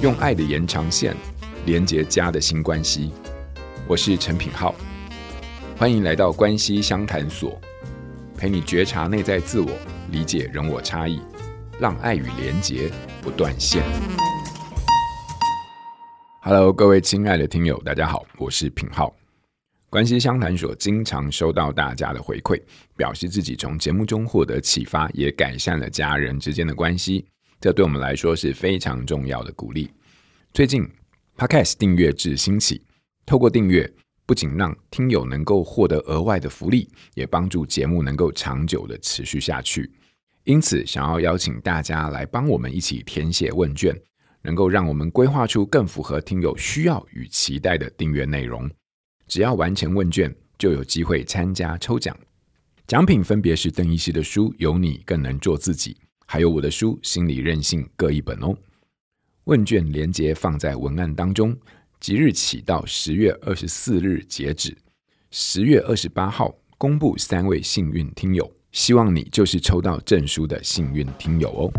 用爱的延长线连接家的新关系。我是陈品浩，欢迎来到关系相谈所，陪你觉察内在自我，理解人我差异，让爱与连结不断线。Hello，各位亲爱的听友，大家好，我是品浩。关系相谈所经常收到大家的回馈，表示自己从节目中获得启发，也改善了家人之间的关系。这对我们来说是非常重要的鼓励。最近，Podcast 订阅制兴起，透过订阅，不仅让听友能够获得额外的福利，也帮助节目能够长久的持续下去。因此，想要邀请大家来帮我们一起填写问卷，能够让我们规划出更符合听友需要与期待的订阅内容。只要完成问卷，就有机会参加抽奖。奖品分别是邓医师的书《有你更能做自己》。还有我的书《心理韧性》各一本哦。问卷连接放在文案当中，即日起到十月二十四日截止，十月二十八号公布三位幸运听友，希望你就是抽到证书的幸运听友哦。